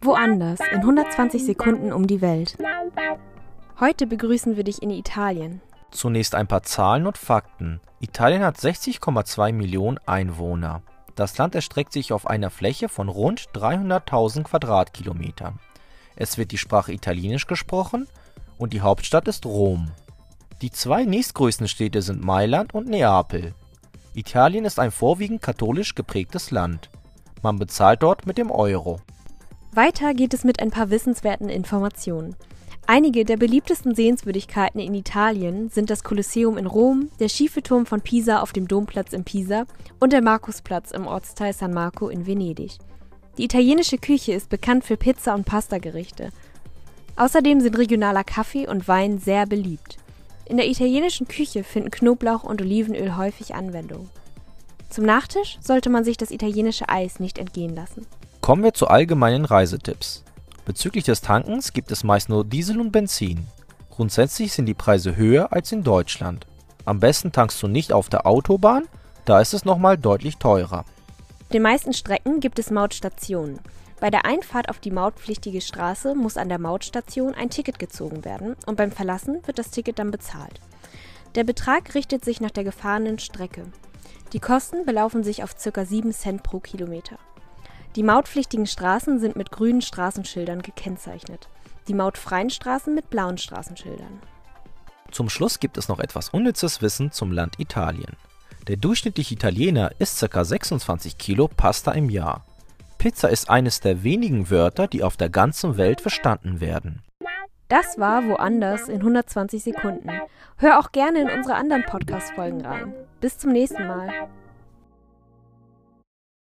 Woanders in 120 Sekunden um die Welt. Heute begrüßen wir dich in Italien. Zunächst ein paar Zahlen und Fakten. Italien hat 60,2 Millionen Einwohner. Das Land erstreckt sich auf einer Fläche von rund 300.000 Quadratkilometern. Es wird die Sprache Italienisch gesprochen und die Hauptstadt ist Rom. Die zwei nächstgrößten Städte sind Mailand und Neapel. Italien ist ein vorwiegend katholisch geprägtes Land. Man bezahlt dort mit dem Euro. Weiter geht es mit ein paar wissenswerten Informationen. Einige der beliebtesten Sehenswürdigkeiten in Italien sind das Kolosseum in Rom, der schiefe Turm von Pisa auf dem Domplatz in Pisa und der Markusplatz im Ortsteil San Marco in Venedig. Die italienische Küche ist bekannt für Pizza- und Pastagerichte. Außerdem sind regionaler Kaffee und Wein sehr beliebt. In der italienischen Küche finden Knoblauch und Olivenöl häufig Anwendung. Zum Nachtisch sollte man sich das italienische Eis nicht entgehen lassen. Kommen wir zu allgemeinen Reisetipps. Bezüglich des Tankens gibt es meist nur Diesel und Benzin. Grundsätzlich sind die Preise höher als in Deutschland. Am besten tankst du nicht auf der Autobahn, da ist es nochmal deutlich teurer. Auf den meisten Strecken gibt es Mautstationen. Bei der Einfahrt auf die mautpflichtige Straße muss an der Mautstation ein Ticket gezogen werden und beim Verlassen wird das Ticket dann bezahlt. Der Betrag richtet sich nach der gefahrenen Strecke. Die Kosten belaufen sich auf ca. 7 Cent pro Kilometer. Die mautpflichtigen Straßen sind mit grünen Straßenschildern gekennzeichnet, die mautfreien Straßen mit blauen Straßenschildern. Zum Schluss gibt es noch etwas unnützes Wissen zum Land Italien. Der durchschnittliche Italiener isst ca. 26 Kilo Pasta im Jahr. Pizza ist eines der wenigen Wörter, die auf der ganzen Welt verstanden werden. Das war Woanders in 120 Sekunden. Hör auch gerne in unsere anderen Podcast-Folgen rein. Bis zum nächsten Mal.